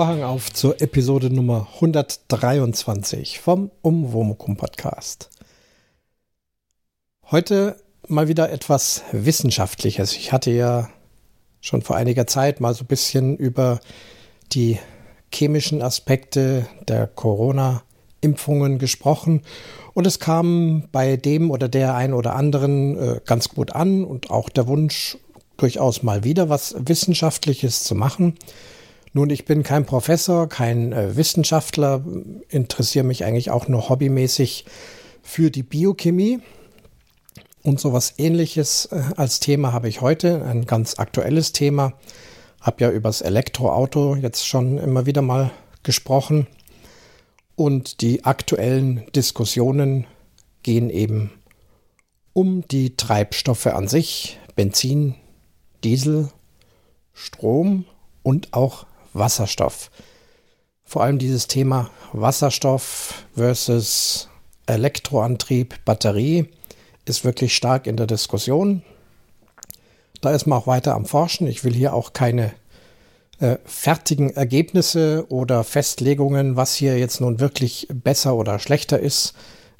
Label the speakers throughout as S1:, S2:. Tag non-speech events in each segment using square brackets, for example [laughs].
S1: Vorhang auf zur Episode Nummer 123 vom Umwomukum Podcast. Heute mal wieder etwas Wissenschaftliches. Ich hatte ja schon vor einiger Zeit mal so ein bisschen über die chemischen Aspekte der Corona-Impfungen gesprochen und es kam bei dem oder der ein oder anderen äh, ganz gut an und auch der Wunsch, durchaus mal wieder was Wissenschaftliches zu machen. Nun, ich bin kein Professor, kein äh, Wissenschaftler, interessiere mich eigentlich auch nur hobbymäßig für die Biochemie. Und sowas ähnliches äh, als Thema habe ich heute, ein ganz aktuelles Thema. Hab ja übers Elektroauto jetzt schon immer wieder mal gesprochen. Und die aktuellen Diskussionen gehen eben um die Treibstoffe an sich, Benzin, Diesel, Strom und auch Wasserstoff. Vor allem dieses Thema Wasserstoff versus Elektroantrieb, Batterie ist wirklich stark in der Diskussion. Da ist man auch weiter am Forschen. Ich will hier auch keine äh, fertigen Ergebnisse oder Festlegungen, was hier jetzt nun wirklich besser oder schlechter ist.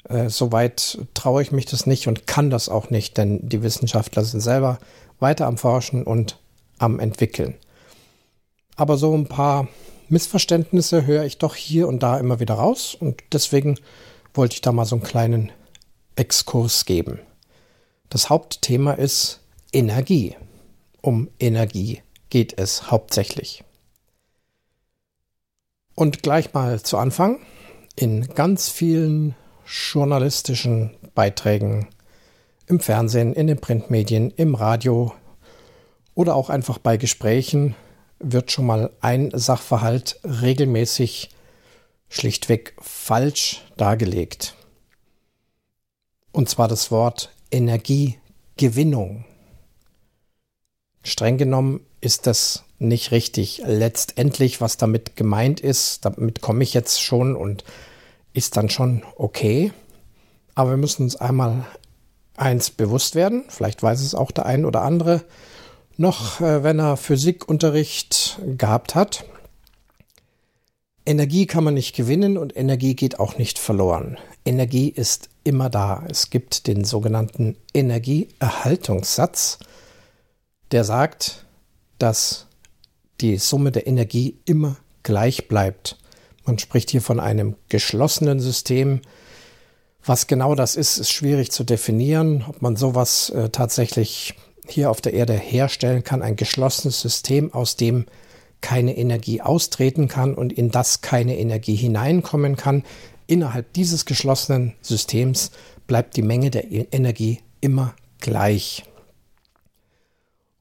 S1: Äh, Soweit traue ich mich das nicht und kann das auch nicht, denn die Wissenschaftler sind selber weiter am Forschen und am Entwickeln. Aber so ein paar Missverständnisse höre ich doch hier und da immer wieder raus und deswegen wollte ich da mal so einen kleinen Exkurs geben. Das Hauptthema ist Energie. Um Energie geht es hauptsächlich. Und gleich mal zu Anfang. In ganz vielen journalistischen Beiträgen im Fernsehen, in den Printmedien, im Radio oder auch einfach bei Gesprächen wird schon mal ein Sachverhalt regelmäßig schlichtweg falsch dargelegt. Und zwar das Wort Energiegewinnung. Streng genommen ist das nicht richtig. Letztendlich, was damit gemeint ist, damit komme ich jetzt schon und ist dann schon okay. Aber wir müssen uns einmal eins bewusst werden, vielleicht weiß es auch der ein oder andere, noch, äh, wenn er Physikunterricht gehabt hat. Energie kann man nicht gewinnen und Energie geht auch nicht verloren. Energie ist immer da. Es gibt den sogenannten Energieerhaltungssatz, der sagt, dass die Summe der Energie immer gleich bleibt. Man spricht hier von einem geschlossenen System. Was genau das ist, ist schwierig zu definieren. Ob man sowas äh, tatsächlich hier auf der Erde herstellen kann, ein geschlossenes System, aus dem keine Energie austreten kann und in das keine Energie hineinkommen kann. Innerhalb dieses geschlossenen Systems bleibt die Menge der e- Energie immer gleich.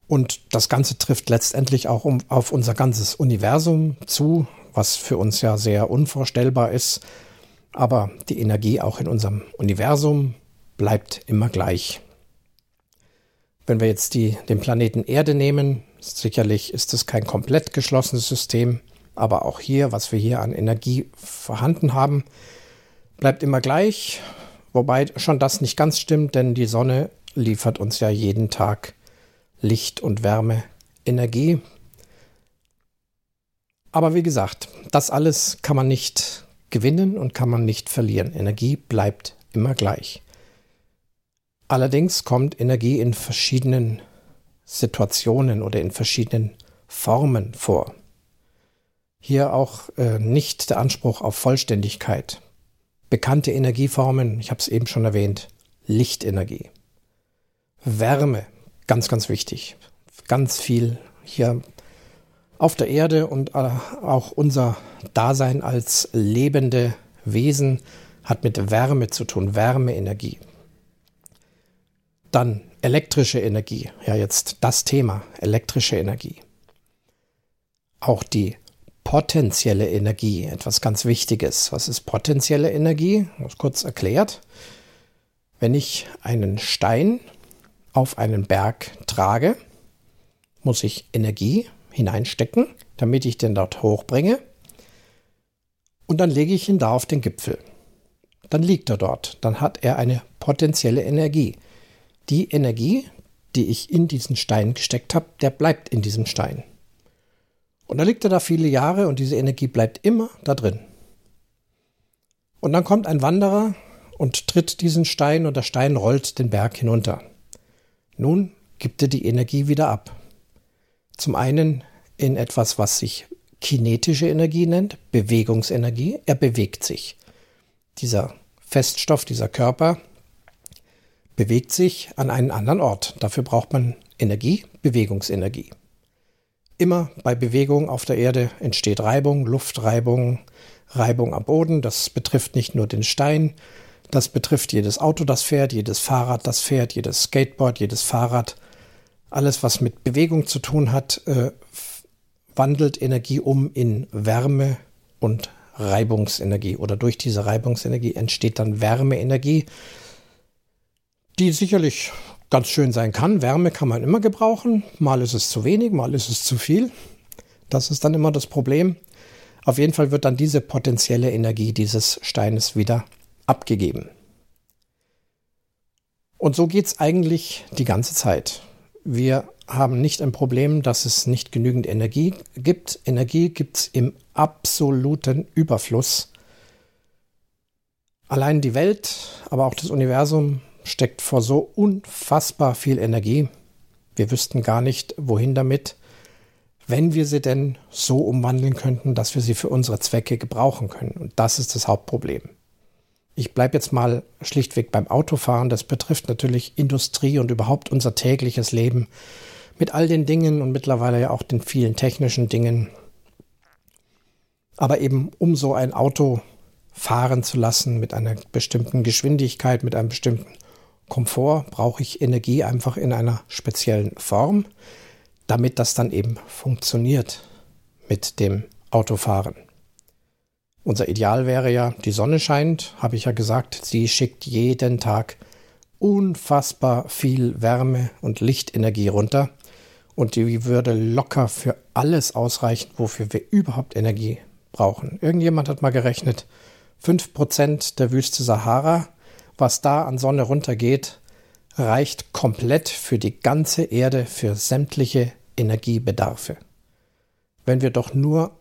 S1: Und das Ganze trifft letztendlich auch um, auf unser ganzes Universum zu, was für uns ja sehr unvorstellbar ist. Aber die Energie auch in unserem Universum bleibt immer gleich. Wenn wir jetzt die, den Planeten Erde nehmen, sicherlich ist es kein komplett geschlossenes System, aber auch hier, was wir hier an Energie vorhanden haben, bleibt immer gleich. Wobei schon das nicht ganz stimmt, denn die Sonne liefert uns ja jeden Tag Licht und Wärme, Energie. Aber wie gesagt, das alles kann man nicht gewinnen und kann man nicht verlieren. Energie bleibt immer gleich. Allerdings kommt Energie in verschiedenen Situationen oder in verschiedenen Formen vor. Hier auch äh, nicht der Anspruch auf Vollständigkeit. Bekannte Energieformen, ich habe es eben schon erwähnt, Lichtenergie. Wärme, ganz, ganz wichtig. Ganz viel hier auf der Erde und äh, auch unser Dasein als lebende Wesen hat mit Wärme zu tun, Wärmeenergie. Dann elektrische Energie. Ja, jetzt das Thema, elektrische Energie. Auch die potenzielle Energie, etwas ganz Wichtiges. Was ist potenzielle Energie? Kurz erklärt. Wenn ich einen Stein auf einen Berg trage, muss ich Energie hineinstecken, damit ich den dort hochbringe. Und dann lege ich ihn da auf den Gipfel. Dann liegt er dort. Dann hat er eine potenzielle Energie die Energie, die ich in diesen Stein gesteckt habe, der bleibt in diesem Stein. Und dann liegt er da viele Jahre und diese Energie bleibt immer da drin. Und dann kommt ein Wanderer und tritt diesen Stein und der Stein rollt den Berg hinunter. Nun gibt er die Energie wieder ab. Zum einen in etwas, was sich kinetische Energie nennt, Bewegungsenergie. Er bewegt sich. Dieser Feststoff, dieser Körper bewegt sich an einen anderen Ort. Dafür braucht man Energie, Bewegungsenergie. Immer bei Bewegung auf der Erde entsteht Reibung, Luftreibung, Reibung am Boden. Das betrifft nicht nur den Stein, das betrifft jedes Auto, das fährt, jedes Fahrrad, das fährt, jedes Skateboard, jedes Fahrrad. Alles, was mit Bewegung zu tun hat, äh, wandelt Energie um in Wärme und Reibungsenergie. Oder durch diese Reibungsenergie entsteht dann Wärmeenergie die sicherlich ganz schön sein kann. Wärme kann man immer gebrauchen. Mal ist es zu wenig, mal ist es zu viel. Das ist dann immer das Problem. Auf jeden Fall wird dann diese potenzielle Energie dieses Steines wieder abgegeben. Und so geht es eigentlich die ganze Zeit. Wir haben nicht ein Problem, dass es nicht genügend Energie gibt. Energie gibt es im absoluten Überfluss. Allein die Welt, aber auch das Universum steckt vor so unfassbar viel Energie. Wir wüssten gar nicht, wohin damit, wenn wir sie denn so umwandeln könnten, dass wir sie für unsere Zwecke gebrauchen können. Und das ist das Hauptproblem. Ich bleibe jetzt mal schlichtweg beim Autofahren. Das betrifft natürlich Industrie und überhaupt unser tägliches Leben mit all den Dingen und mittlerweile ja auch den vielen technischen Dingen. Aber eben um so ein Auto fahren zu lassen mit einer bestimmten Geschwindigkeit, mit einem bestimmten Komfort brauche ich Energie einfach in einer speziellen Form, damit das dann eben funktioniert mit dem Autofahren. Unser Ideal wäre ja, die Sonne scheint, habe ich ja gesagt, sie schickt jeden Tag unfassbar viel Wärme und Lichtenergie runter und die würde locker für alles ausreichen, wofür wir überhaupt Energie brauchen. Irgendjemand hat mal gerechnet, 5% der Wüste Sahara was da an Sonne runtergeht, reicht komplett für die ganze Erde, für sämtliche Energiebedarfe. Wenn wir doch nur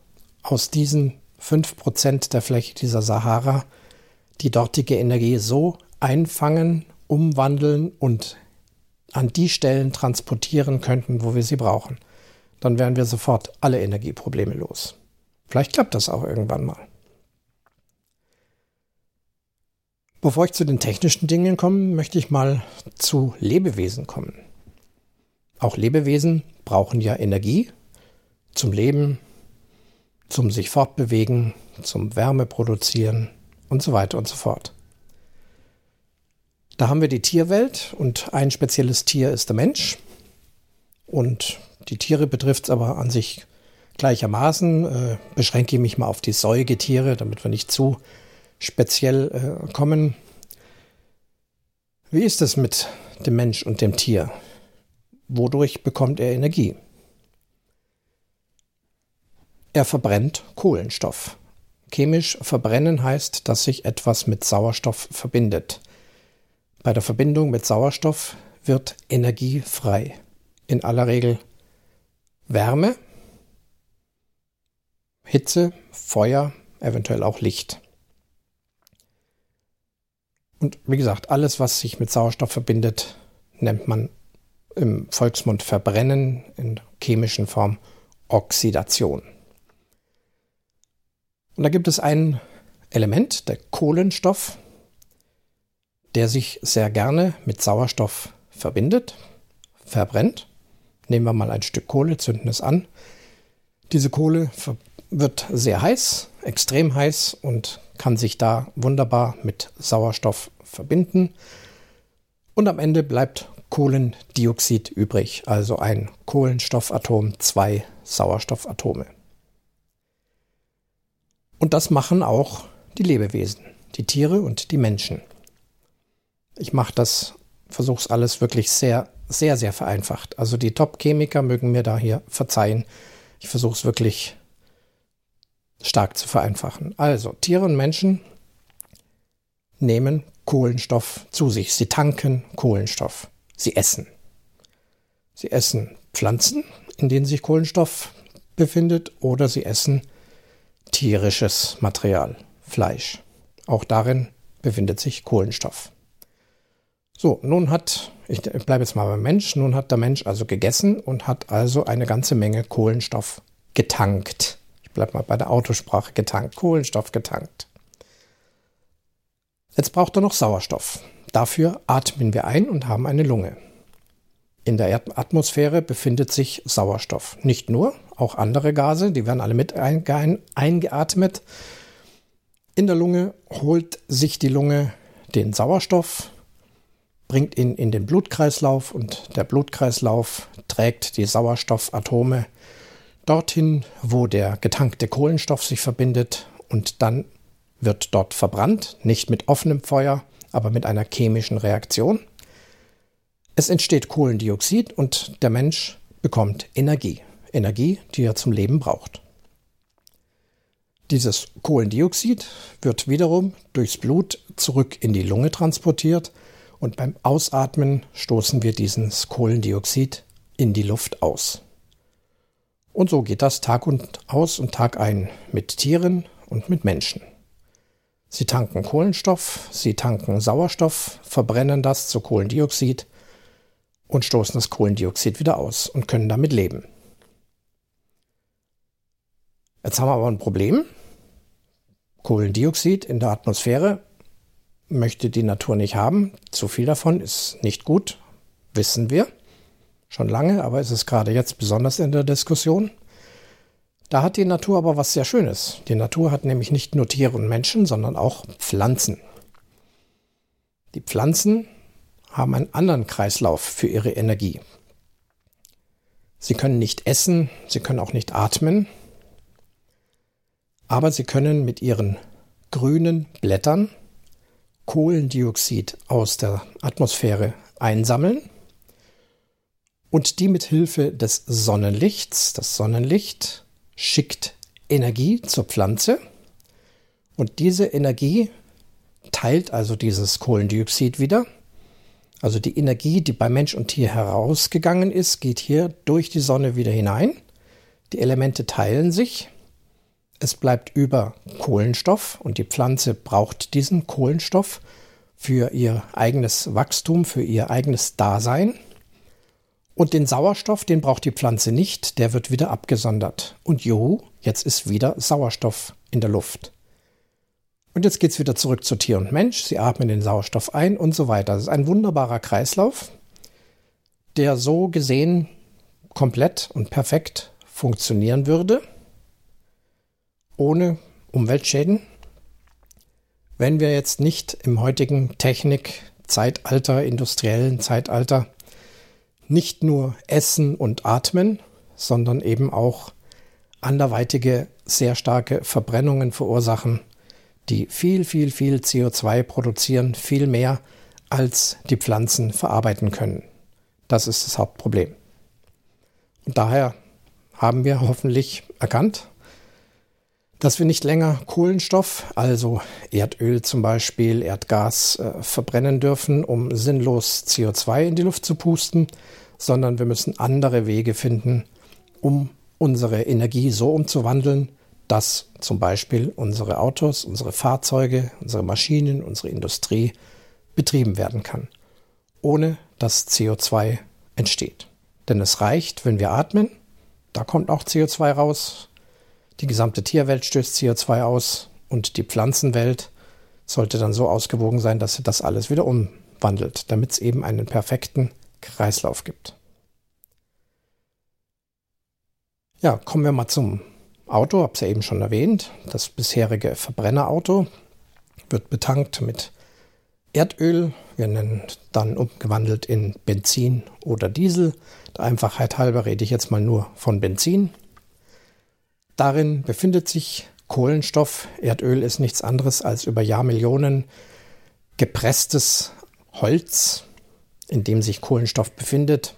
S1: aus diesen 5% der Fläche dieser Sahara die dortige Energie so einfangen, umwandeln und an die Stellen transportieren könnten, wo wir sie brauchen, dann wären wir sofort alle Energieprobleme los. Vielleicht klappt das auch irgendwann mal. Bevor ich zu den technischen Dingen komme, möchte ich mal zu Lebewesen kommen. Auch Lebewesen brauchen ja Energie zum Leben, zum sich fortbewegen, zum Wärme produzieren und so weiter und so fort. Da haben wir die Tierwelt und ein spezielles Tier ist der Mensch. Und die Tiere betrifft es aber an sich gleichermaßen. Äh, beschränke ich mich mal auf die Säugetiere, damit wir nicht zu speziell äh, kommen. Wie ist es mit dem Mensch und dem Tier? Wodurch bekommt er Energie? Er verbrennt Kohlenstoff. Chemisch verbrennen heißt, dass sich etwas mit Sauerstoff verbindet. Bei der Verbindung mit Sauerstoff wird Energie frei. In aller Regel Wärme, Hitze, Feuer, eventuell auch Licht. Und wie gesagt, alles, was sich mit Sauerstoff verbindet, nennt man im Volksmund Verbrennen, in chemischen Form Oxidation. Und da gibt es ein Element, der Kohlenstoff, der sich sehr gerne mit Sauerstoff verbindet, verbrennt. Nehmen wir mal ein Stück Kohle, zünden es an. Diese Kohle wird sehr heiß, extrem heiß und kann sich da wunderbar mit Sauerstoff verbinden. Und am Ende bleibt Kohlendioxid übrig, also ein Kohlenstoffatom, zwei Sauerstoffatome. Und das machen auch die Lebewesen, die Tiere und die Menschen. Ich mache das, versuche es alles wirklich sehr, sehr, sehr vereinfacht. Also die Top-Chemiker mögen mir da hier verzeihen. Ich versuche es wirklich stark zu vereinfachen. Also Tiere und Menschen nehmen Kohlenstoff zu sich. Sie tanken Kohlenstoff. Sie essen. Sie essen Pflanzen, in denen sich Kohlenstoff befindet oder sie essen tierisches Material, Fleisch. Auch darin befindet sich Kohlenstoff. So, nun hat, ich bleibe jetzt mal beim Mensch, nun hat der Mensch also gegessen und hat also eine ganze Menge Kohlenstoff getankt. Ich bleibe mal bei der Autosprache getankt, Kohlenstoff getankt. Jetzt braucht er noch Sauerstoff. Dafür atmen wir ein und haben eine Lunge. In der Erdatmosphäre befindet sich Sauerstoff. Nicht nur, auch andere Gase, die werden alle mit eingeatmet. In der Lunge holt sich die Lunge den Sauerstoff, bringt ihn in den Blutkreislauf und der Blutkreislauf trägt die Sauerstoffatome dorthin, wo der getankte Kohlenstoff sich verbindet und dann wird dort verbrannt, nicht mit offenem Feuer, aber mit einer chemischen Reaktion. Es entsteht Kohlendioxid und der Mensch bekommt Energie. Energie, die er zum Leben braucht. Dieses Kohlendioxid wird wiederum durchs Blut zurück in die Lunge transportiert und beim Ausatmen stoßen wir dieses Kohlendioxid in die Luft aus. Und so geht das Tag und aus und Tag ein mit Tieren und mit Menschen. Sie tanken Kohlenstoff, sie tanken Sauerstoff, verbrennen das zu Kohlendioxid und stoßen das Kohlendioxid wieder aus und können damit leben. Jetzt haben wir aber ein Problem. Kohlendioxid in der Atmosphäre möchte die Natur nicht haben. Zu viel davon ist nicht gut, wissen wir schon lange, aber es ist gerade jetzt besonders in der Diskussion. Da hat die Natur aber was sehr Schönes. Die Natur hat nämlich nicht nur Tiere und Menschen, sondern auch Pflanzen. Die Pflanzen haben einen anderen Kreislauf für ihre Energie. Sie können nicht essen, sie können auch nicht atmen, aber sie können mit ihren grünen Blättern Kohlendioxid aus der Atmosphäre einsammeln und die mit Hilfe des Sonnenlichts, das Sonnenlicht schickt Energie zur Pflanze und diese Energie teilt also dieses Kohlendioxid wieder. Also die Energie, die bei Mensch und Tier herausgegangen ist, geht hier durch die Sonne wieder hinein. Die Elemente teilen sich. Es bleibt über Kohlenstoff und die Pflanze braucht diesen Kohlenstoff für ihr eigenes Wachstum, für ihr eigenes Dasein. Und den Sauerstoff, den braucht die Pflanze nicht, der wird wieder abgesondert. Und juhu, jetzt ist wieder Sauerstoff in der Luft. Und jetzt geht es wieder zurück zu Tier und Mensch. Sie atmen den Sauerstoff ein und so weiter. Das ist ein wunderbarer Kreislauf, der so gesehen komplett und perfekt funktionieren würde, ohne Umweltschäden, wenn wir jetzt nicht im heutigen Technik-Zeitalter, industriellen Zeitalter nicht nur Essen und Atmen, sondern eben auch anderweitige sehr starke Verbrennungen verursachen, die viel, viel, viel CO2 produzieren, viel mehr als die Pflanzen verarbeiten können. Das ist das Hauptproblem. Und daher haben wir hoffentlich erkannt, dass wir nicht länger Kohlenstoff, also Erdöl zum Beispiel, Erdgas, äh, verbrennen dürfen, um sinnlos CO2 in die Luft zu pusten, sondern wir müssen andere Wege finden, um unsere Energie so umzuwandeln, dass zum Beispiel unsere Autos, unsere Fahrzeuge, unsere Maschinen, unsere Industrie betrieben werden kann, ohne dass CO2 entsteht. Denn es reicht, wenn wir atmen, da kommt auch CO2 raus, die gesamte Tierwelt stößt CO2 aus und die Pflanzenwelt sollte dann so ausgewogen sein, dass sie das alles wieder umwandelt, damit es eben einen perfekten Kreislauf gibt. Ja, kommen wir mal zum Auto, habe es ja eben schon erwähnt. Das bisherige Verbrennerauto wird betankt mit Erdöl. Wir nennen dann umgewandelt in Benzin oder Diesel. Der Einfachheit halber rede ich jetzt mal nur von Benzin. Darin befindet sich Kohlenstoff. Erdöl ist nichts anderes als über Jahrmillionen gepresstes Holz, in dem sich Kohlenstoff befindet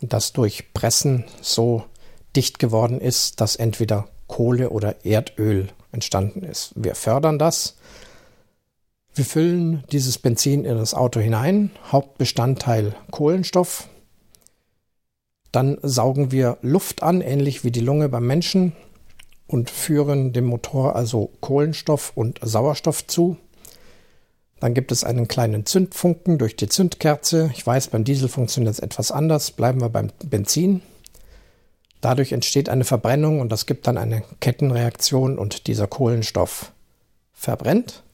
S1: das durch Pressen so dicht geworden ist, dass entweder Kohle oder Erdöl entstanden ist. Wir fördern das. Wir füllen dieses Benzin in das Auto hinein, Hauptbestandteil Kohlenstoff. Dann saugen wir Luft an, ähnlich wie die Lunge beim Menschen, und führen dem Motor also Kohlenstoff und Sauerstoff zu. Dann gibt es einen kleinen Zündfunken durch die Zündkerze. Ich weiß, beim Diesel funktioniert es etwas anders. Bleiben wir beim Benzin. Dadurch entsteht eine Verbrennung und das gibt dann eine Kettenreaktion und dieser Kohlenstoff verbrennt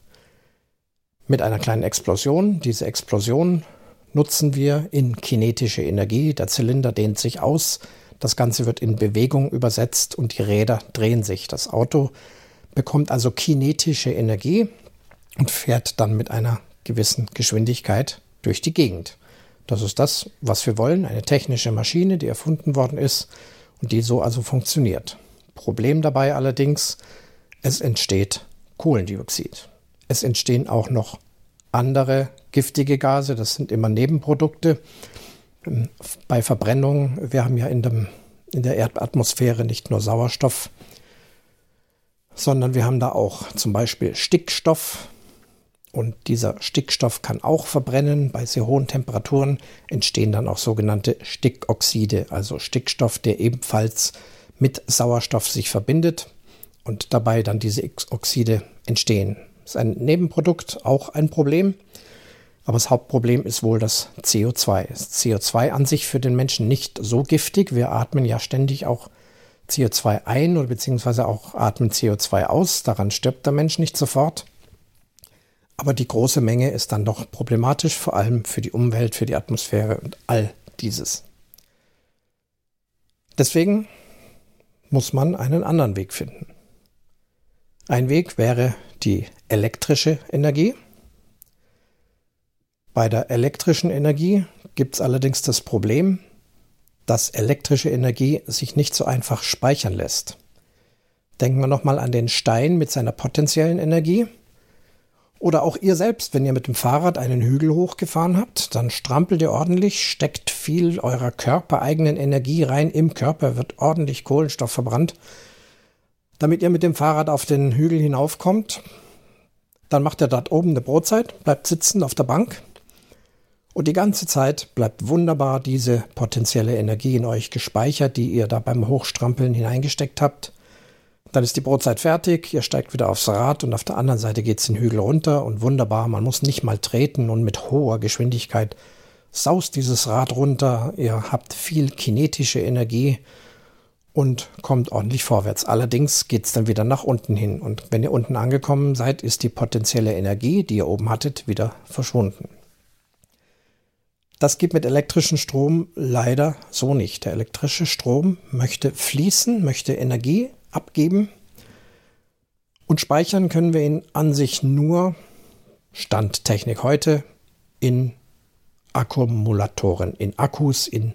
S1: mit einer kleinen Explosion. Diese Explosion nutzen wir in kinetische Energie. Der Zylinder dehnt sich aus, das Ganze wird in Bewegung übersetzt und die Räder drehen sich. Das Auto bekommt also kinetische Energie und fährt dann mit einer gewissen Geschwindigkeit durch die Gegend. Das ist das, was wir wollen, eine technische Maschine, die erfunden worden ist und die so also funktioniert. Problem dabei allerdings, es entsteht Kohlendioxid. Es entstehen auch noch andere giftige Gase, das sind immer Nebenprodukte. Bei Verbrennung, wir haben ja in, dem, in der Erdatmosphäre nicht nur Sauerstoff, sondern wir haben da auch zum Beispiel Stickstoff. Und dieser Stickstoff kann auch verbrennen. Bei sehr hohen Temperaturen entstehen dann auch sogenannte Stickoxide, also Stickstoff, der ebenfalls mit Sauerstoff sich verbindet und dabei dann diese Oxide entstehen. Das ist ein Nebenprodukt, auch ein Problem. Aber das Hauptproblem ist wohl das CO2. Das CO2 an sich für den Menschen nicht so giftig. Wir atmen ja ständig auch CO2 ein oder beziehungsweise auch atmen CO2 aus. Daran stirbt der Mensch nicht sofort. Aber die große Menge ist dann doch problematisch, vor allem für die Umwelt, für die Atmosphäre und all dieses. Deswegen muss man einen anderen Weg finden. Ein Weg wäre die elektrische Energie. Bei der elektrischen Energie gibt es allerdings das Problem, dass elektrische Energie sich nicht so einfach speichern lässt. Denken wir nochmal an den Stein mit seiner potenziellen Energie. Oder auch ihr selbst, wenn ihr mit dem Fahrrad einen Hügel hochgefahren habt, dann strampelt ihr ordentlich, steckt viel eurer körpereigenen Energie rein. Im Körper wird ordentlich Kohlenstoff verbrannt damit ihr mit dem Fahrrad auf den Hügel hinaufkommt. Dann macht er dort oben eine Brotzeit, bleibt sitzen auf der Bank und die ganze Zeit bleibt wunderbar diese potenzielle Energie in euch gespeichert, die ihr da beim Hochstrampeln hineingesteckt habt. Dann ist die Brotzeit fertig, ihr steigt wieder aufs Rad und auf der anderen Seite geht es den Hügel runter und wunderbar, man muss nicht mal treten und mit hoher Geschwindigkeit saust dieses Rad runter, ihr habt viel kinetische Energie und kommt ordentlich vorwärts. Allerdings geht es dann wieder nach unten hin. Und wenn ihr unten angekommen seid, ist die potenzielle Energie, die ihr oben hattet, wieder verschwunden. Das geht mit elektrischem Strom leider so nicht. Der elektrische Strom möchte fließen, möchte Energie abgeben. Und speichern können wir ihn an sich nur, Standtechnik heute, in Akkumulatoren, in Akkus, in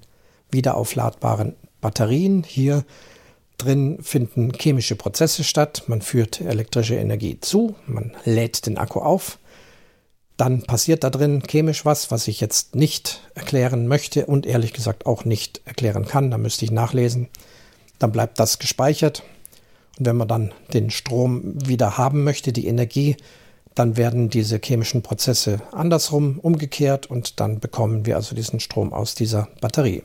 S1: wiederaufladbaren Batterien. Hier drin finden chemische Prozesse statt. Man führt elektrische Energie zu, man lädt den Akku auf. Dann passiert da drin chemisch was, was ich jetzt nicht erklären möchte und ehrlich gesagt auch nicht erklären kann. Da müsste ich nachlesen. Dann bleibt das gespeichert. Und wenn man dann den Strom wieder haben möchte, die Energie, dann werden diese chemischen Prozesse andersrum umgekehrt und dann bekommen wir also diesen Strom aus dieser Batterie.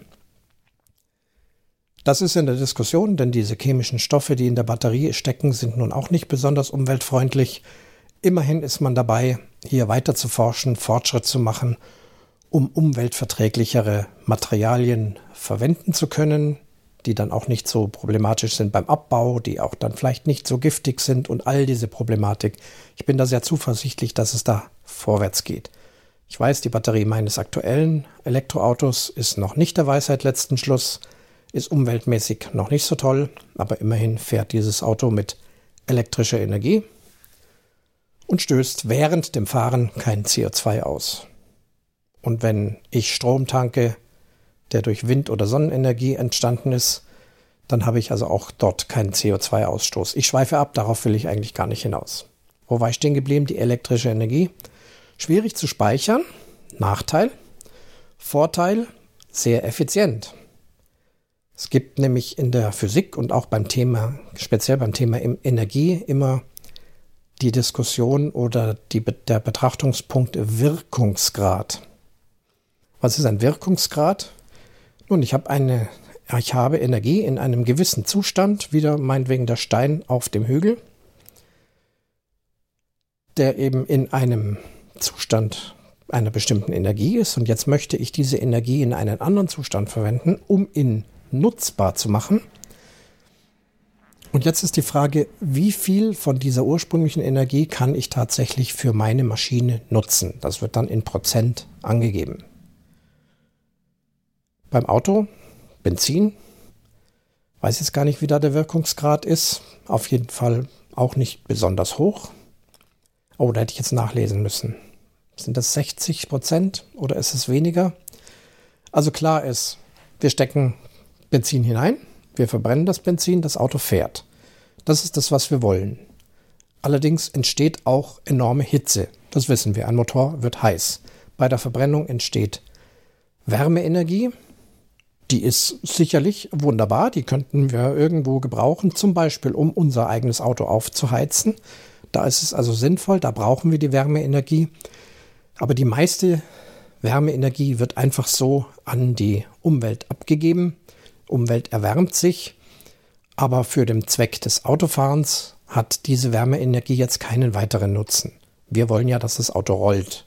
S1: Das ist in der Diskussion, denn diese chemischen Stoffe, die in der Batterie stecken, sind nun auch nicht besonders umweltfreundlich. Immerhin ist man dabei, hier weiter zu forschen, Fortschritt zu machen, um umweltverträglichere Materialien verwenden zu können, die dann auch nicht so problematisch sind beim Abbau, die auch dann vielleicht nicht so giftig sind und all diese Problematik. Ich bin da sehr zuversichtlich, dass es da vorwärts geht. Ich weiß, die Batterie meines aktuellen Elektroautos ist noch nicht der Weisheit letzten Schluss. Ist umweltmäßig noch nicht so toll, aber immerhin fährt dieses Auto mit elektrischer Energie und stößt während dem Fahren kein CO2 aus. Und wenn ich Strom tanke, der durch Wind- oder Sonnenenergie entstanden ist, dann habe ich also auch dort keinen CO2-Ausstoß. Ich schweife ab, darauf will ich eigentlich gar nicht hinaus. Wo war ich stehen geblieben? Die elektrische Energie. Schwierig zu speichern. Nachteil. Vorteil. Sehr effizient. Es gibt nämlich in der Physik und auch beim Thema, speziell beim Thema Energie, immer die Diskussion oder die, der Betrachtungspunkt Wirkungsgrad. Was ist ein Wirkungsgrad? Nun, ich habe eine ich habe Energie in einem gewissen Zustand, wieder meinetwegen der Stein auf dem Hügel, der eben in einem Zustand einer bestimmten Energie ist und jetzt möchte ich diese Energie in einen anderen Zustand verwenden, um ihn nutzbar zu machen. Und jetzt ist die Frage, wie viel von dieser ursprünglichen Energie kann ich tatsächlich für meine Maschine nutzen? Das wird dann in Prozent angegeben. Beim Auto, Benzin, weiß jetzt gar nicht, wie da der Wirkungsgrad ist. Auf jeden Fall auch nicht besonders hoch. Oh, da hätte ich jetzt nachlesen müssen. Sind das 60 Prozent oder ist es weniger? Also klar ist, wir stecken Benzin hinein, wir verbrennen das Benzin, das Auto fährt. Das ist das, was wir wollen. Allerdings entsteht auch enorme Hitze. Das wissen wir. Ein Motor wird heiß. Bei der Verbrennung entsteht Wärmeenergie. Die ist sicherlich wunderbar. Die könnten wir irgendwo gebrauchen, zum Beispiel um unser eigenes Auto aufzuheizen. Da ist es also sinnvoll, da brauchen wir die Wärmeenergie. Aber die meiste Wärmeenergie wird einfach so an die Umwelt abgegeben. Umwelt erwärmt sich, aber für den Zweck des Autofahrens hat diese Wärmeenergie jetzt keinen weiteren Nutzen. Wir wollen ja, dass das Auto rollt.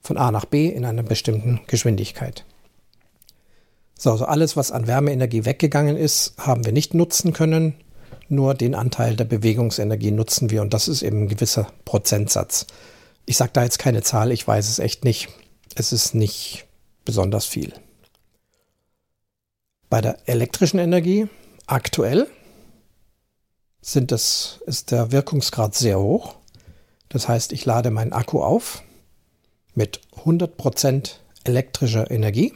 S1: Von A nach B in einer bestimmten Geschwindigkeit. So, also alles, was an Wärmeenergie weggegangen ist, haben wir nicht nutzen können. Nur den Anteil der Bewegungsenergie nutzen wir und das ist eben ein gewisser Prozentsatz. Ich sage da jetzt keine Zahl, ich weiß es echt nicht. Es ist nicht besonders viel. Bei der elektrischen Energie aktuell sind das, ist der Wirkungsgrad sehr hoch. Das heißt, ich lade meinen Akku auf mit 100% elektrischer Energie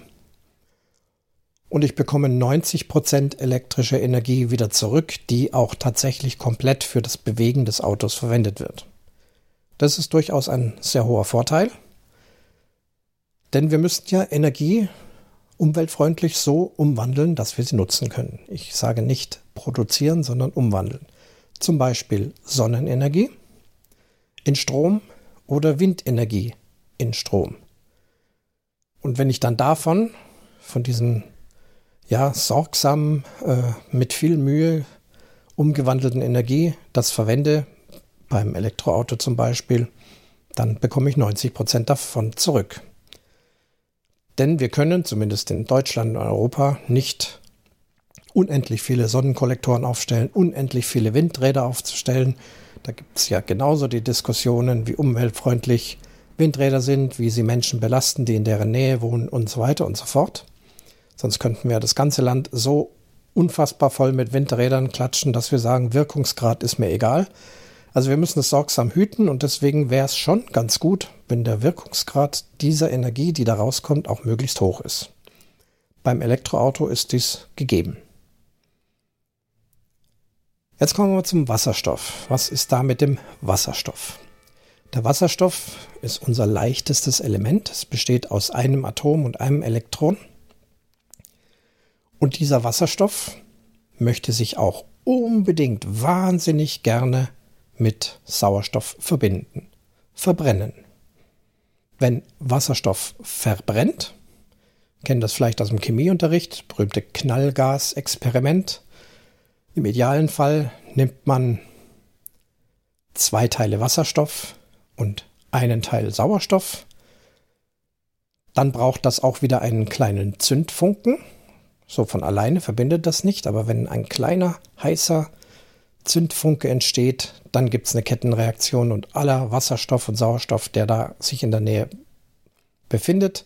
S1: und ich bekomme 90% elektrische Energie wieder zurück, die auch tatsächlich komplett für das Bewegen des Autos verwendet wird. Das ist durchaus ein sehr hoher Vorteil, denn wir müssen ja Energie umweltfreundlich so umwandeln, dass wir sie nutzen können. Ich sage nicht produzieren, sondern umwandeln. Zum Beispiel Sonnenenergie in Strom oder Windenergie in Strom. Und wenn ich dann davon, von diesen ja, sorgsam, äh, mit viel Mühe umgewandelten Energie, das verwende, beim Elektroauto zum Beispiel, dann bekomme ich 90 Prozent davon zurück. Denn wir können, zumindest in Deutschland und Europa, nicht unendlich viele Sonnenkollektoren aufstellen, unendlich viele Windräder aufzustellen. Da gibt es ja genauso die Diskussionen, wie umweltfreundlich Windräder sind, wie sie Menschen belasten, die in deren Nähe wohnen und so weiter und so fort. Sonst könnten wir das ganze Land so unfassbar voll mit Windrädern klatschen, dass wir sagen, Wirkungsgrad ist mir egal. Also wir müssen es sorgsam hüten und deswegen wäre es schon ganz gut, wenn der Wirkungsgrad dieser Energie, die da rauskommt, auch möglichst hoch ist. Beim Elektroauto ist dies gegeben. Jetzt kommen wir zum Wasserstoff. Was ist da mit dem Wasserstoff? Der Wasserstoff ist unser leichtestes Element. Es besteht aus einem Atom und einem Elektron. Und dieser Wasserstoff möchte sich auch unbedingt wahnsinnig gerne mit Sauerstoff verbinden, verbrennen. Wenn Wasserstoff verbrennt, kennen das vielleicht aus dem Chemieunterricht, berühmte Knallgasexperiment. Im idealen Fall nimmt man zwei Teile Wasserstoff und einen Teil Sauerstoff. Dann braucht das auch wieder einen kleinen Zündfunken. So von alleine verbindet das nicht, aber wenn ein kleiner heißer Zündfunke entsteht, dann gibt es eine Kettenreaktion und aller Wasserstoff und Sauerstoff, der da sich in der Nähe befindet,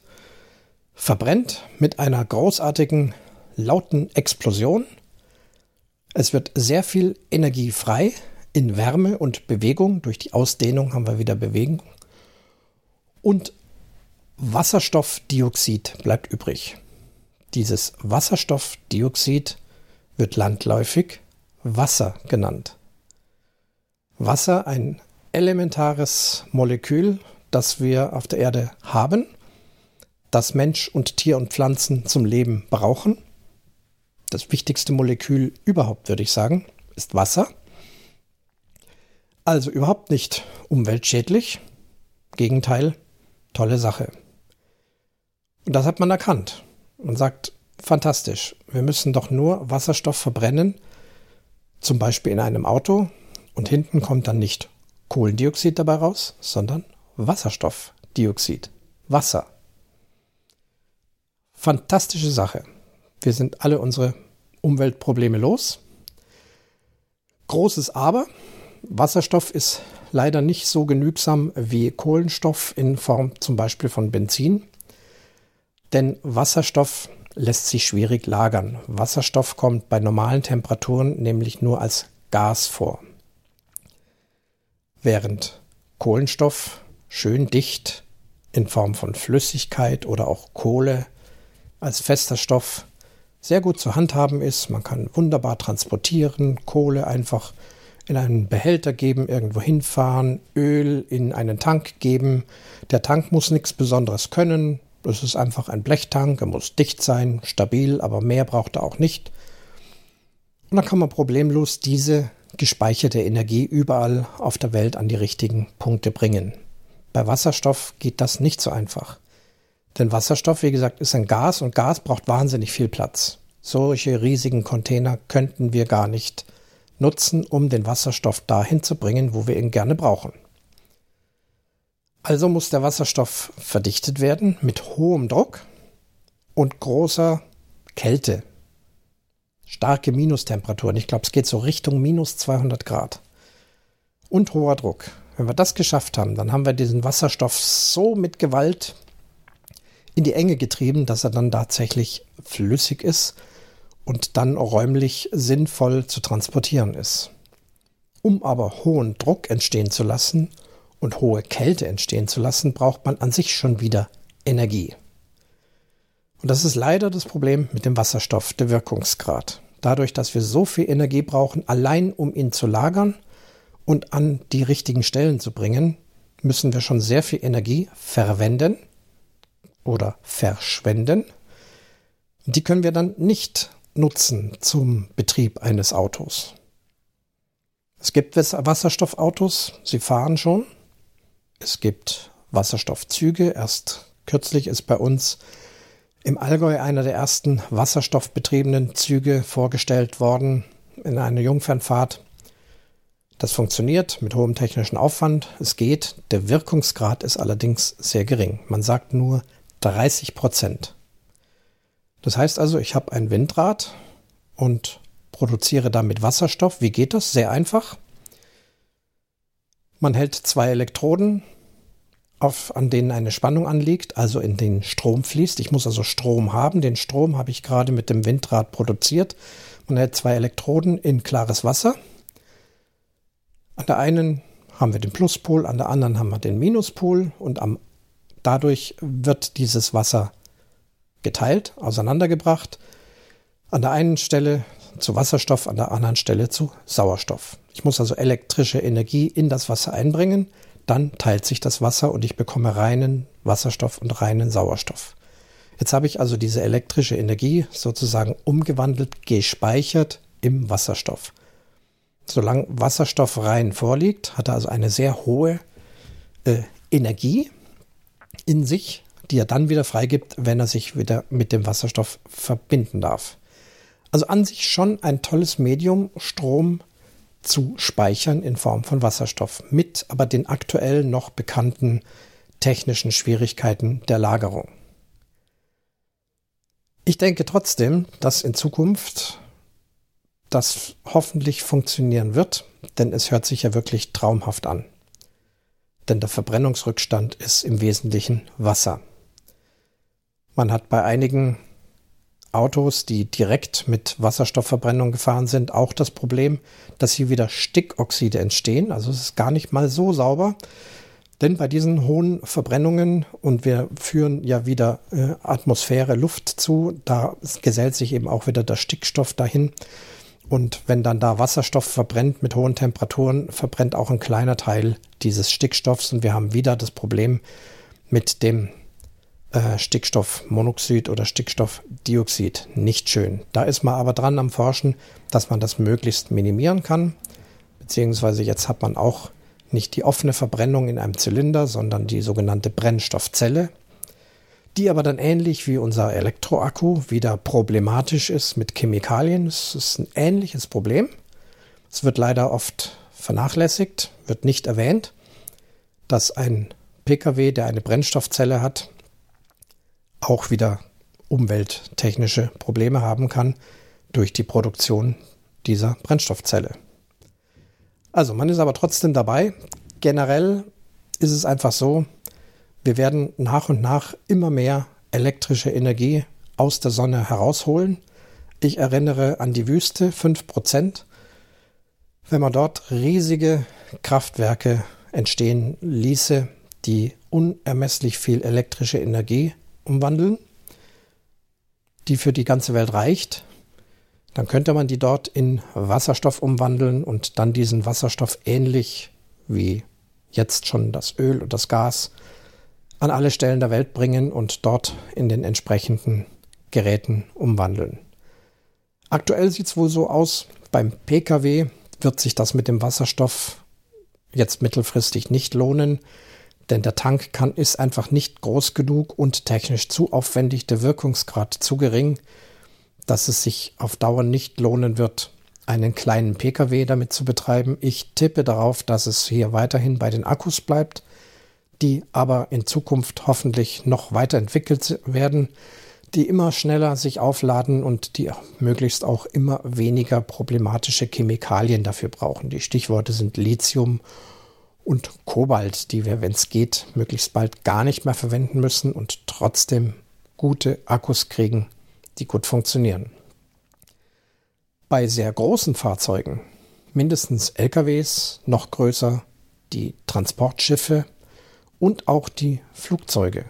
S1: verbrennt mit einer großartigen, lauten Explosion. Es wird sehr viel Energie frei in Wärme und Bewegung. Durch die Ausdehnung haben wir wieder Bewegung. Und Wasserstoffdioxid bleibt übrig. Dieses Wasserstoffdioxid wird landläufig Wasser genannt. Wasser ein elementares Molekül, das wir auf der Erde haben, das Mensch und Tier und Pflanzen zum Leben brauchen. Das wichtigste Molekül überhaupt, würde ich sagen, ist Wasser. Also überhaupt nicht umweltschädlich. Gegenteil, tolle Sache. Und das hat man erkannt. Man sagt, fantastisch. Wir müssen doch nur Wasserstoff verbrennen, zum Beispiel in einem Auto, und hinten kommt dann nicht Kohlendioxid dabei raus, sondern Wasserstoffdioxid, Wasser. Fantastische Sache. Wir sind alle unsere Umweltprobleme los. Großes Aber, Wasserstoff ist leider nicht so genügsam wie Kohlenstoff in Form zum Beispiel von Benzin. Denn Wasserstoff lässt sich schwierig lagern. Wasserstoff kommt bei normalen Temperaturen nämlich nur als Gas vor. Während Kohlenstoff schön dicht in Form von Flüssigkeit oder auch Kohle als fester Stoff sehr gut zu handhaben ist. Man kann wunderbar transportieren, Kohle einfach in einen Behälter geben, irgendwo hinfahren, Öl in einen Tank geben. Der Tank muss nichts Besonderes können. Es ist einfach ein Blechtank, er muss dicht sein, stabil, aber mehr braucht er auch nicht. Und dann kann man problemlos diese gespeicherte Energie überall auf der Welt an die richtigen Punkte bringen. Bei Wasserstoff geht das nicht so einfach. Denn Wasserstoff, wie gesagt, ist ein Gas und Gas braucht wahnsinnig viel Platz. Solche riesigen Container könnten wir gar nicht nutzen, um den Wasserstoff dahin zu bringen, wo wir ihn gerne brauchen. Also muss der Wasserstoff verdichtet werden mit hohem Druck und großer Kälte. Starke Minustemperaturen. Ich glaube, es geht so Richtung minus 200 Grad. Und hoher Druck. Wenn wir das geschafft haben, dann haben wir diesen Wasserstoff so mit Gewalt in die Enge getrieben, dass er dann tatsächlich flüssig ist und dann räumlich sinnvoll zu transportieren ist. Um aber hohen Druck entstehen zu lassen und hohe Kälte entstehen zu lassen, braucht man an sich schon wieder Energie. Und das ist leider das Problem mit dem Wasserstoff, der Wirkungsgrad. Dadurch, dass wir so viel Energie brauchen, allein um ihn zu lagern und an die richtigen Stellen zu bringen, müssen wir schon sehr viel Energie verwenden oder verschwenden. Die können wir dann nicht nutzen zum Betrieb eines Autos. Es gibt Wasserstoffautos, sie fahren schon. Es gibt Wasserstoffzüge. Erst kürzlich ist bei uns im Allgäu einer der ersten wasserstoffbetriebenen Züge vorgestellt worden in einer Jungfernfahrt. Das funktioniert mit hohem technischen Aufwand. Es geht. Der Wirkungsgrad ist allerdings sehr gering. Man sagt nur 30 Prozent. Das heißt also, ich habe ein Windrad und produziere damit Wasserstoff. Wie geht das? Sehr einfach. Man hält zwei Elektroden, auf, an denen eine Spannung anliegt, also in den Strom fließt. Ich muss also Strom haben. Den Strom habe ich gerade mit dem Windrad produziert. Man hält zwei Elektroden in klares Wasser. An der einen haben wir den Pluspol, an der anderen haben wir den Minuspol und am, dadurch wird dieses Wasser geteilt, auseinandergebracht. An der einen Stelle zu Wasserstoff, an der anderen Stelle zu Sauerstoff. Ich muss also elektrische Energie in das Wasser einbringen, dann teilt sich das Wasser und ich bekomme reinen Wasserstoff und reinen Sauerstoff. Jetzt habe ich also diese elektrische Energie sozusagen umgewandelt, gespeichert im Wasserstoff. Solange Wasserstoff rein vorliegt, hat er also eine sehr hohe äh, Energie in sich, die er dann wieder freigibt, wenn er sich wieder mit dem Wasserstoff verbinden darf. Also an sich schon ein tolles Medium, Strom zu speichern in Form von Wasserstoff, mit aber den aktuell noch bekannten technischen Schwierigkeiten der Lagerung. Ich denke trotzdem, dass in Zukunft das hoffentlich funktionieren wird, denn es hört sich ja wirklich traumhaft an. Denn der Verbrennungsrückstand ist im Wesentlichen Wasser. Man hat bei einigen Autos, die direkt mit Wasserstoffverbrennung gefahren sind, auch das Problem, dass hier wieder Stickoxide entstehen. Also es ist gar nicht mal so sauber. Denn bei diesen hohen Verbrennungen und wir führen ja wieder äh, Atmosphäre, Luft zu, da gesellt sich eben auch wieder der Stickstoff dahin. Und wenn dann da Wasserstoff verbrennt mit hohen Temperaturen, verbrennt auch ein kleiner Teil dieses Stickstoffs und wir haben wieder das Problem mit dem äh, Stickstoffmonoxid oder Stickstoffdioxid. Nicht schön. Da ist man aber dran am Forschen, dass man das möglichst minimieren kann. Beziehungsweise jetzt hat man auch nicht die offene Verbrennung in einem Zylinder, sondern die sogenannte Brennstoffzelle. Die aber dann ähnlich wie unser Elektroakku wieder problematisch ist mit Chemikalien. Es ist ein ähnliches Problem. Es wird leider oft vernachlässigt, wird nicht erwähnt, dass ein Pkw, der eine Brennstoffzelle hat, auch wieder umwelttechnische Probleme haben kann durch die Produktion dieser Brennstoffzelle. Also man ist aber trotzdem dabei. Generell ist es einfach so, wir werden nach und nach immer mehr elektrische Energie aus der Sonne herausholen. Ich erinnere an die Wüste, 5%. Wenn man dort riesige Kraftwerke entstehen ließe, die unermesslich viel elektrische Energie umwandeln, die für die ganze Welt reicht, dann könnte man die dort in Wasserstoff umwandeln und dann diesen Wasserstoff ähnlich wie jetzt schon das Öl und das Gas an alle Stellen der Welt bringen und dort in den entsprechenden Geräten umwandeln. Aktuell sieht es wohl so aus, beim Pkw wird sich das mit dem Wasserstoff jetzt mittelfristig nicht lohnen, denn der Tank kann, ist einfach nicht groß genug und technisch zu aufwendig, der Wirkungsgrad zu gering, dass es sich auf Dauer nicht lohnen wird, einen kleinen Pkw damit zu betreiben. Ich tippe darauf, dass es hier weiterhin bei den Akkus bleibt, die aber in Zukunft hoffentlich noch weiterentwickelt werden, die immer schneller sich aufladen und die möglichst auch immer weniger problematische Chemikalien dafür brauchen. Die Stichworte sind Lithium und Kobalt, die wir, wenn es geht, möglichst bald gar nicht mehr verwenden müssen und trotzdem gute Akkus kriegen, die gut funktionieren. Bei sehr großen Fahrzeugen, mindestens LKWs, noch größer die Transportschiffe und auch die Flugzeuge.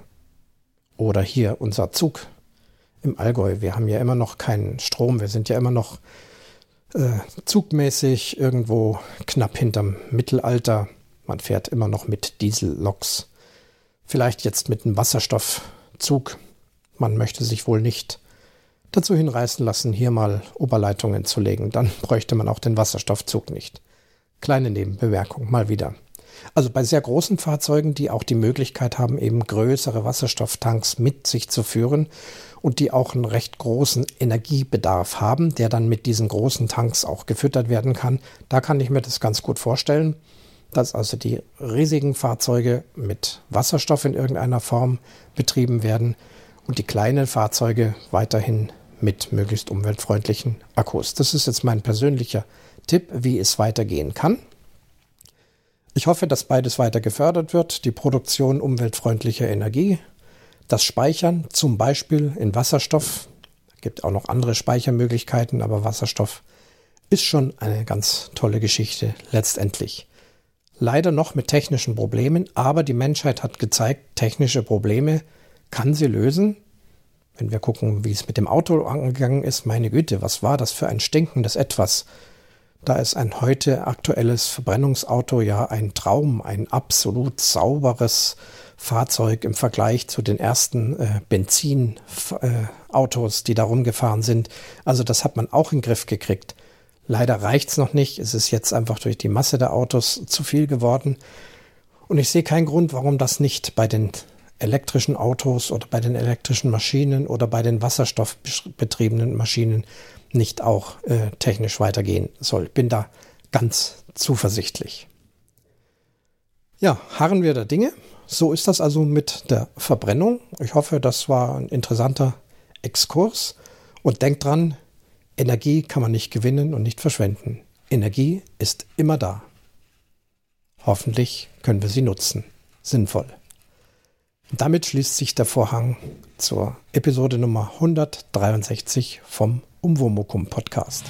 S1: Oder hier unser Zug im Allgäu. Wir haben ja immer noch keinen Strom, wir sind ja immer noch äh, zugmäßig irgendwo knapp hinterm Mittelalter. Man fährt immer noch mit Dieselloks. Vielleicht jetzt mit einem Wasserstoffzug. Man möchte sich wohl nicht dazu hinreißen lassen, hier mal Oberleitungen zu legen. Dann [laughs] bräuchte man auch den Wasserstoffzug nicht. Kleine Nebenbemerkung mal wieder. Also bei sehr großen Fahrzeugen, die auch die Möglichkeit haben, eben größere Wasserstofftanks mit sich zu führen und die auch einen recht großen Energiebedarf haben, der dann mit diesen großen Tanks auch gefüttert werden kann, da kann ich mir das ganz gut vorstellen, dass also die riesigen Fahrzeuge mit Wasserstoff in irgendeiner Form betrieben werden und die kleinen Fahrzeuge weiterhin mit möglichst umweltfreundlichen Akkus. Das ist jetzt mein persönlicher Tipp, wie es weitergehen kann. Ich hoffe, dass beides weiter gefördert wird, die Produktion umweltfreundlicher Energie, das Speichern zum Beispiel in Wasserstoff. Es gibt auch noch andere Speichermöglichkeiten, aber Wasserstoff ist schon eine ganz tolle Geschichte letztendlich. Leider noch mit technischen Problemen, aber die Menschheit hat gezeigt, technische Probleme kann sie lösen. Wenn wir gucken, wie es mit dem Auto angegangen ist, meine Güte, was war das für ein stinkendes Etwas? Da ist ein heute aktuelles Verbrennungsauto ja ein Traum, ein absolut sauberes Fahrzeug im Vergleich zu den ersten äh, Benzinautos, äh, die da rumgefahren sind. Also das hat man auch in den Griff gekriegt. Leider reicht es noch nicht. Es ist jetzt einfach durch die Masse der Autos zu viel geworden. Und ich sehe keinen Grund, warum das nicht bei den elektrischen Autos oder bei den elektrischen Maschinen oder bei den wasserstoffbetriebenen Maschinen nicht auch äh, technisch weitergehen soll. Bin da ganz zuversichtlich. Ja, harren wir der Dinge. So ist das also mit der Verbrennung. Ich hoffe, das war ein interessanter Exkurs. Und denkt dran, Energie kann man nicht gewinnen und nicht verschwenden. Energie ist immer da. Hoffentlich können wir sie nutzen. Sinnvoll. Damit schließt sich der Vorhang zur Episode Nummer 163 vom Umwomukum Podcast.